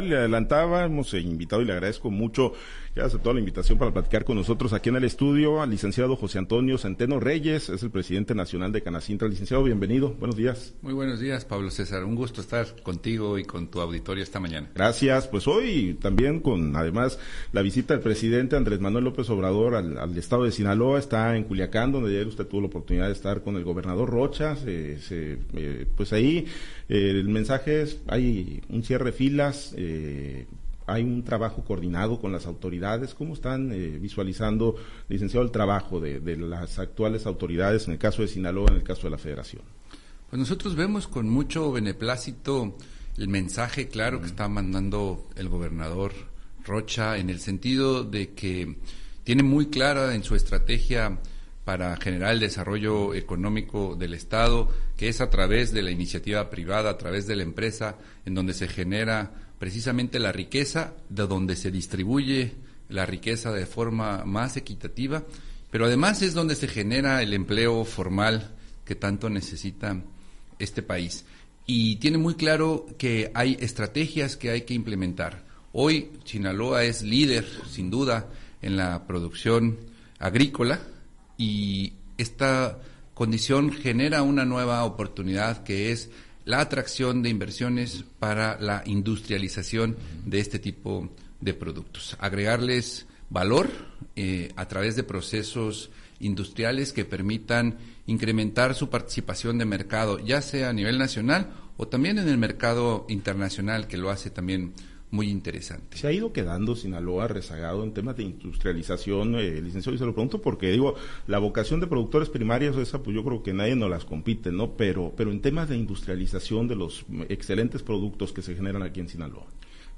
Le adelantábamos e invitado y le agradezco mucho que aceptado la invitación para platicar con nosotros aquí en el estudio al licenciado José Antonio Centeno Reyes, es el presidente nacional de Canacintra. Licenciado, bienvenido, buenos días. Muy buenos días, Pablo César. Un gusto estar contigo y con tu auditorio esta mañana. Gracias. Pues hoy también con además la visita del presidente Andrés Manuel López Obrador al, estado de Sinaloa, está en Culiacán, donde ayer usted tuvo la oportunidad de estar con el gobernador Rocha. Eh, pues ahí eh, el mensaje es, hay un cierre de filas. Eh, hay un trabajo coordinado con las autoridades. ¿Cómo están eh, visualizando, licenciado, el trabajo de, las actuales autoridades en el caso de Sinaloa, en el caso de la Federación? Pues nosotros vemos con mucho beneplácito el mensaje claro que está mandando el gobernador Rocha en el sentido de que tiene muy clara en su estrategia para generar el desarrollo económico del Estado, que es a través de la iniciativa privada, a través de la empresa, en donde se genera precisamente la riqueza, de donde se distribuye la riqueza de forma más equitativa, pero además es donde se genera el empleo formal que tanto necesita este país. Y tiene muy claro que hay estrategias que hay que implementar. Hoy Sinaloa es líder, sin duda, en la producción agrícola y esta condición genera una nueva oportunidad que es la atracción de inversiones para la industrialización de este tipo de productos. Agregarles valor eh, a través de procesos industriales que permitan incrementar su participación de mercado, ya sea a nivel nacional o también en el mercado internacional, que lo hace también muy interesante. Se ha ido quedando Sinaloa rezagado en temas de industrialización, eh, licenciado, y se lo pregunto porque digo, la vocación de productores primarios, esa pues yo creo que nadie nos las compite, ¿no? Pero, pero en temas de industrialización de los excelentes productos que se generan aquí en Sinaloa.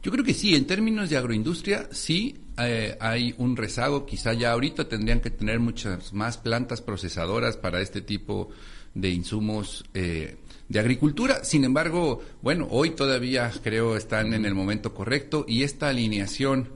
Yo creo que sí, en términos de agroindustria, sí eh, hay un rezago. Quizá ya ahorita tendrían que tener muchas más plantas procesadoras para este tipo de insumos eh, de agricultura. Sin embargo, bueno, hoy todavía creo están en el momento correcto y esta alineación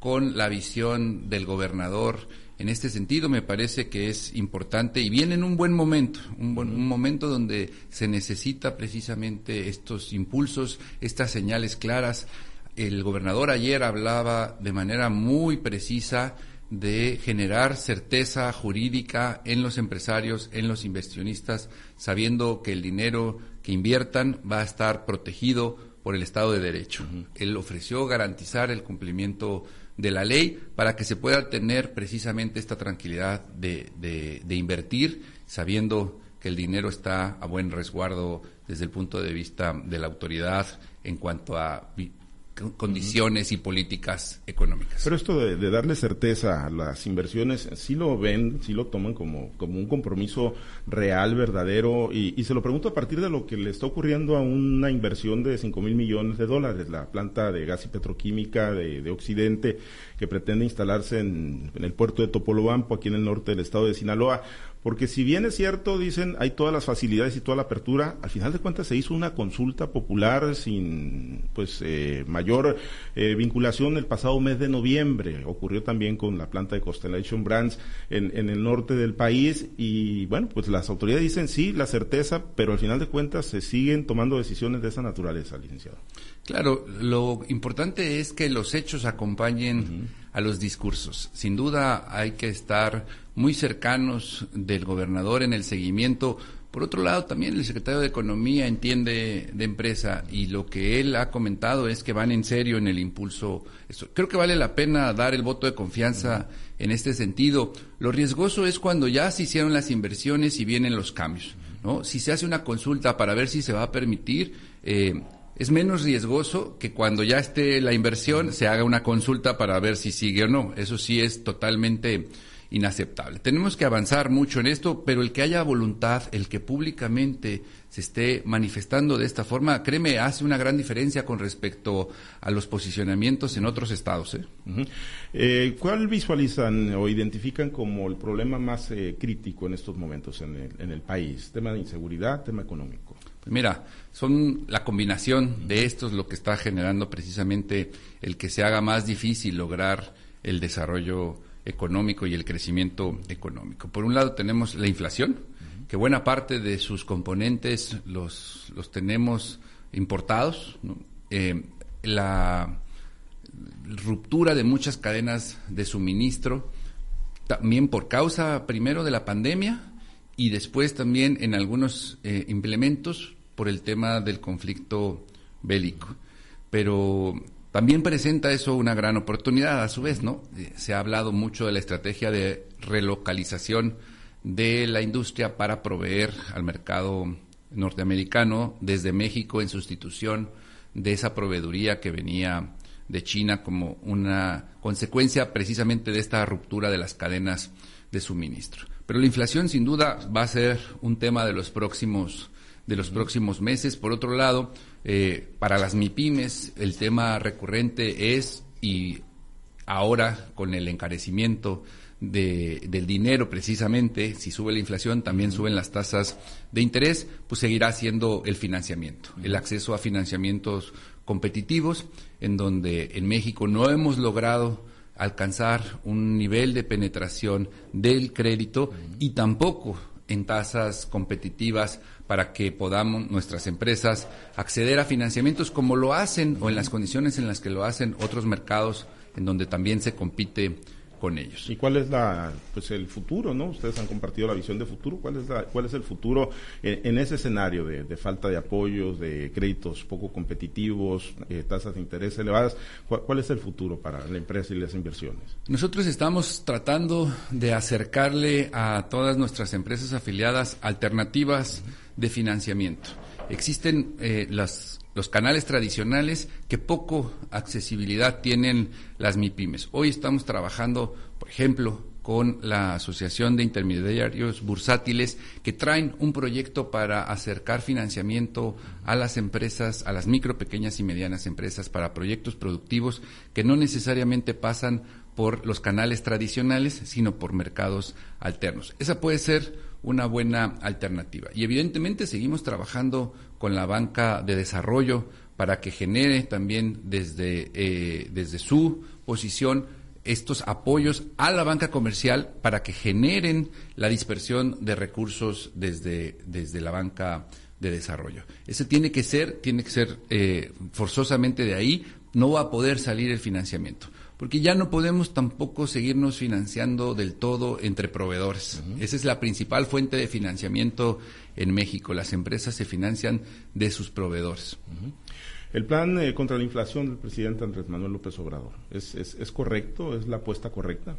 con la visión del gobernador en este sentido me parece que es importante y viene en un buen momento, un, un momento donde se necesita precisamente estos impulsos, estas señales claras. El gobernador ayer hablaba de manera muy precisa de generar certeza jurídica en los empresarios, en los inversionistas, sabiendo que el dinero que inviertan va a estar protegido por el Estado de Derecho. Él ofreció garantizar el cumplimiento de la ley para que se pueda tener precisamente esta tranquilidad de, de invertir, sabiendo que el dinero está a buen resguardo desde el punto de vista de la autoridad en cuanto a condiciones y políticas económicas. Pero esto de, darle certeza a las inversiones, sí lo ven, sí lo toman como, como un compromiso real, verdadero, y, se lo pregunto a partir de lo que le está ocurriendo a una inversión de 5 mil millones de dólares, la planta de gas y petroquímica de, Occidente que pretende instalarse en, el puerto de Topolobampo, aquí en el norte del estado de Sinaloa. Porque si bien es cierto, dicen, hay todas las facilidades y toda la apertura, al final de cuentas se hizo una consulta popular sin pues eh, mayor eh, vinculación el pasado mes de noviembre. Ocurrió también con la planta de Constellation Brands en, en, el norte del país y bueno, pues las autoridades dicen sí, la certeza, pero al final de cuentas se siguen tomando decisiones de esa naturaleza, licenciado. Claro, lo importante es que los hechos acompañen a los discursos. Sin duda hay que estar muy cercanos del gobernador en el seguimiento. Por otro lado, también el secretario de Economía entiende de empresa y lo que él ha comentado es que van en serio en el impulso. Creo que vale la pena dar el voto de confianza en este sentido. Lo riesgoso es cuando ya se hicieron las inversiones y vienen los cambios. ¿no? Si se hace una consulta para ver si se va a permitir, eh, es menos riesgoso que cuando ya esté la inversión se haga una consulta para ver si sigue o no. Eso sí es totalmente inaceptable. Tenemos que avanzar mucho en esto, pero el que haya voluntad, el que públicamente se esté manifestando de esta forma, créeme, hace una gran diferencia con respecto a los posicionamientos en otros estados. ¿eh? eh cuál visualizan o identifican como el problema más eh, crítico en estos momentos en el, en el país? ¿Tema de inseguridad, tema económico? Pues mira, son la combinación de estos lo que está generando precisamente el que se haga más difícil lograr el desarrollo económico y el crecimiento económico. Por un lado tenemos la inflación, que buena parte de sus componentes los, los tenemos importados. Eh, la ruptura de muchas cadenas de suministro, también por causa primero de la pandemia y después también en algunos eh, implementos por el tema del conflicto bélico. Pero también presenta eso una gran oportunidad a su vez, ¿no? Eh, se ha hablado mucho de la estrategia de relocalización de la industria para proveer al mercado norteamericano desde México en sustitución de esa proveeduría que venía de China como una consecuencia precisamente de esta ruptura de las cadenas de suministro. Pero la inflación sin duda va a ser un tema de los próximos de los próximos meses. Por otro lado, eh, para las MIPIMES el tema recurrente es y ahora con el encarecimiento del dinero precisamente, si sube la inflación, también suben las tasas de interés, pues seguirá siendo el financiamiento, el acceso a financiamientos competitivos, en donde en México no hemos logrado alcanzar un nivel de penetración del crédito y tampoco en tasas competitivas para que podamos nuestras empresas acceder a financiamientos como lo hacen o en las condiciones en las que lo hacen otros mercados en donde también se compite con ellos. ¿Y cuál es la, pues el futuro, no? Ustedes han compartido la visión de futuro. ¿Cuál es, la, cuál es el futuro en, ese escenario de, falta de apoyos, de créditos poco competitivos, eh, tasas de interés elevadas? ¿Cuál, es el futuro para la empresa y las inversiones? Nosotros estamos tratando de acercarle a todas nuestras empresas afiliadas alternativas de financiamiento. Existen eh, las los canales tradicionales que poco accesibilidad tienen las MIPIMES. Hoy estamos trabajando, por ejemplo, con la Asociación de Intermediarios Bursátiles que traen un proyecto para acercar financiamiento a las empresas, a las micro, pequeñas y medianas empresas para proyectos productivos que no necesariamente pasan por los canales tradicionales, sino por mercados alternos. Esa puede ser una buena alternativa. Y evidentemente seguimos trabajando con la banca de desarrollo para que genere también desde, eh, desde su posición estos apoyos a la banca comercial para que generen la dispersión de recursos desde, desde la banca de desarrollo. Ese tiene que ser, tiene que ser eh, forzosamente de ahí, no va a poder salir el financiamiento porque ya no podemos tampoco seguirnos financiando del todo entre proveedores. Esa es la principal fuente de financiamiento en México. Las empresas se financian de sus proveedores. El plan eh, contra la inflación del presidente Andrés Manuel López Obrador, ¿es, es, correcto? ¿Es la apuesta correcta?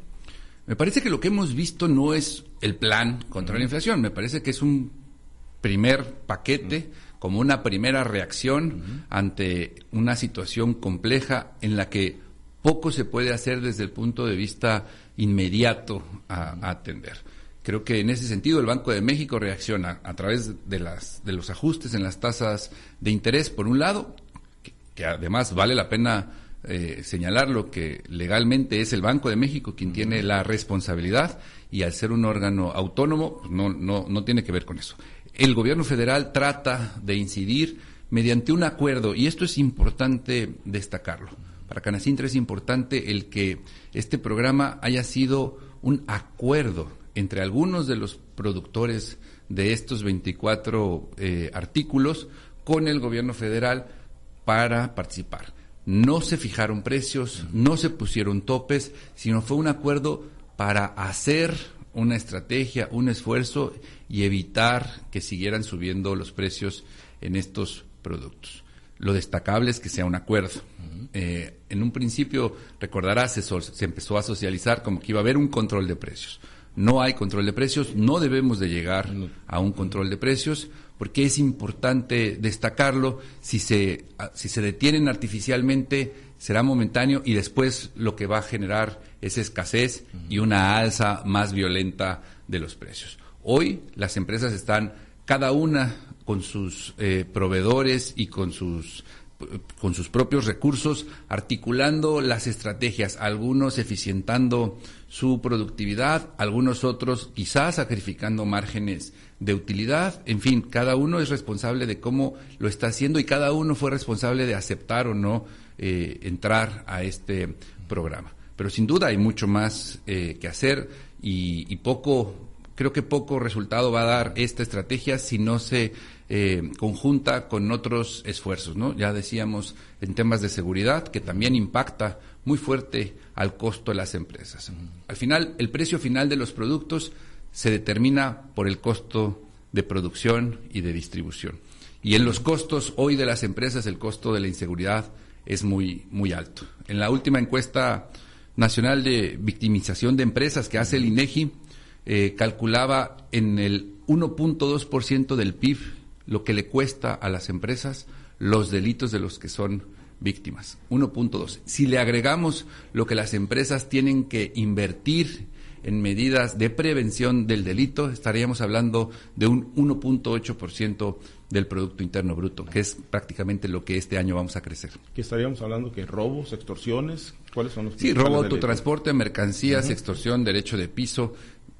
Me parece que lo que hemos visto no es el plan contra la inflación, me parece que es un primer paquete, como una primera reacción ante una situación compleja en la que poco se puede hacer desde el punto de vista inmediato a, atender. Creo que en ese sentido el Banco de México reacciona a través de, las, de los ajustes en las tasas de interés, por un lado, que, además vale la pena eh, señalarlo que legalmente es el Banco de México quien tiene la responsabilidad y al ser un órgano autónomo pues no, no, no tiene que ver con eso. El gobierno federal trata de incidir mediante un acuerdo y esto es importante destacarlo para Canacintra es importante el que este programa haya sido un acuerdo entre algunos de los productores de estos 24 eh, artículos con el gobierno federal para participar. No se fijaron precios, no se pusieron topes, sino fue un acuerdo para hacer una estrategia, un esfuerzo y evitar que siguieran subiendo los precios en estos productos. Lo destacable es que sea un acuerdo. Eh, en un principio, recordarás, se, empezó a socializar como que iba a haber un control de precios. No hay control de precios, no debemos de llegar a un control de precios, porque es importante destacarlo. Si se, si se detienen artificialmente, será momentáneo y después lo que va a generar es escasez y una alza más violenta de los precios. Hoy las empresas están cada una con sus eh, proveedores y con sus con sus propios recursos, articulando las estrategias, algunos eficientando su productividad, algunos otros quizás sacrificando márgenes de utilidad, en fin, cada uno es responsable de cómo lo está haciendo y cada uno fue responsable de aceptar o no eh, entrar a este programa. Pero sin duda hay mucho más eh, que hacer y, y poco Creo que poco resultado va a dar esta estrategia si no se eh, conjunta con otros esfuerzos, ¿no? Ya decíamos en temas de seguridad que también impacta muy fuerte al costo de las empresas. Al final, el precio final de los productos se determina por el costo de producción y de distribución. Y en los costos hoy de las empresas, el costo de la inseguridad es muy, muy alto. En la última encuesta nacional de victimización de empresas que hace el INEGI, eh, calculaba en el 1.2% del PIB lo que le cuesta a las empresas los delitos de los que son víctimas. 1.2. Si le agregamos lo que las empresas tienen que invertir en medidas de prevención del delito, estaríamos hablando de un 1.8% del Producto Interno Bruto, que es prácticamente lo que este año vamos a crecer. ¿Qué estaríamos hablando? ¿Que robos, extorsiones? ¿Cuáles son los Sí, robo, autotransporte, mercancías, extorsión, derecho de piso,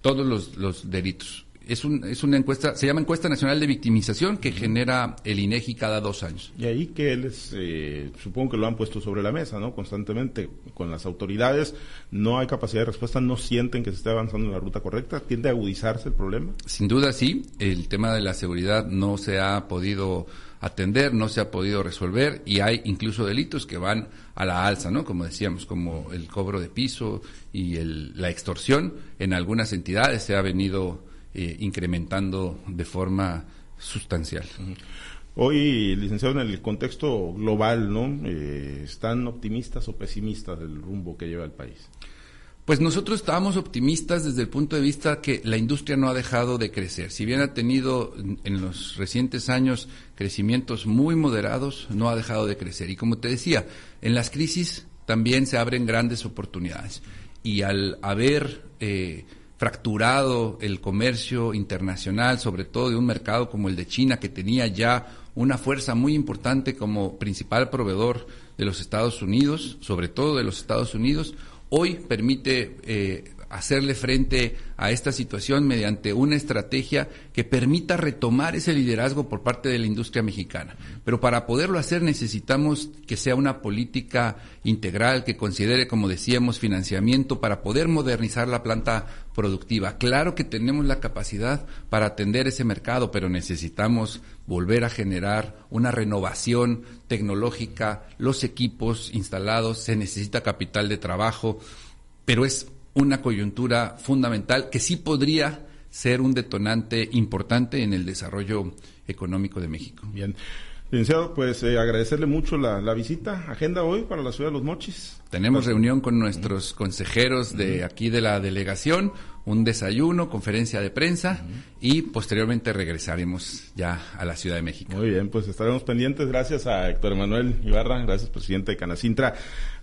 todos los, los delitos es, un, es una encuesta, se llama Encuesta Nacional de Victimización que genera el INEGI cada dos años. Y ahí que él eh, supongo que lo han puesto sobre la mesa, ¿no? Constantemente con las autoridades, no hay capacidad de respuesta, no sienten que se esté avanzando en la ruta correcta, tiende a agudizarse el problema. Sin duda sí, el tema de la seguridad no se ha podido atender, no se ha podido resolver y hay incluso delitos que van a la alza, ¿no? Como decíamos, como el cobro de piso y el, la extorsión en algunas entidades se ha venido eh, incrementando de forma sustancial. Hoy, licenciado, en el contexto global, ¿no? Eh, ¿Están optimistas o pesimistas del rumbo que lleva el país? Pues nosotros estábamos optimistas desde el punto de vista que la industria no ha dejado de crecer. Si bien ha tenido en los recientes años crecimientos muy moderados, no ha dejado de crecer. Y como te decía, en las crisis también se abren grandes oportunidades. Y al haber eh, fracturado el comercio internacional, sobre todo de un mercado como el de China, que tenía ya una fuerza muy importante como principal proveedor de los Estados Unidos, sobre todo de los Estados Unidos, hoy permite eh, hacerle frente a esta situación mediante una estrategia que permita retomar ese liderazgo por parte de la industria mexicana. Pero para poderlo hacer necesitamos que sea una política integral que considere, como decíamos, financiamiento para poder modernizar la planta productiva. Claro que tenemos la capacidad para atender ese mercado, pero necesitamos volver a generar una renovación tecnológica, los equipos instalados, se necesita capital de trabajo, pero es una coyuntura fundamental que sí podría ser un detonante importante en el desarrollo económico de México. Bien. Licenciado, pues eh, agradecerle mucho la, la, visita. Agenda hoy para la ciudad de Los Mochis. Tenemos reunión con nuestros consejeros de aquí de la delegación un desayuno, conferencia de prensa y posteriormente regresaremos ya a la Ciudad de México. Muy bien, pues estaremos pendientes. Gracias a Héctor Emanuel Ibarra, gracias presidente de Canacintra,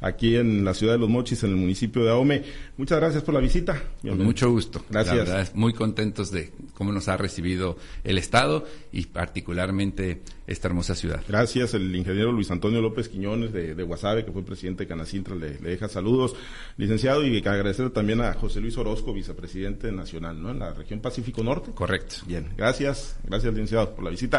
aquí en la Ciudad de Los Mochis, en el municipio de Ahome. Muchas gracias por la visita. Con mucho gusto. Gracias. muy contentos de cómo nos ha recibido el Estado y particularmente esta hermosa ciudad. Gracias, el ingeniero Luis Antonio López Quiñones de, de Guasave, que fue presidente de Canacintra, le, le deja saludos, licenciado, y agradecer también a José Luis Orozco, vicepresidente presidente nacional, ¿no? En la región Pacífico Norte. Correcto. Bien, gracias, gracias licenciado por la visita.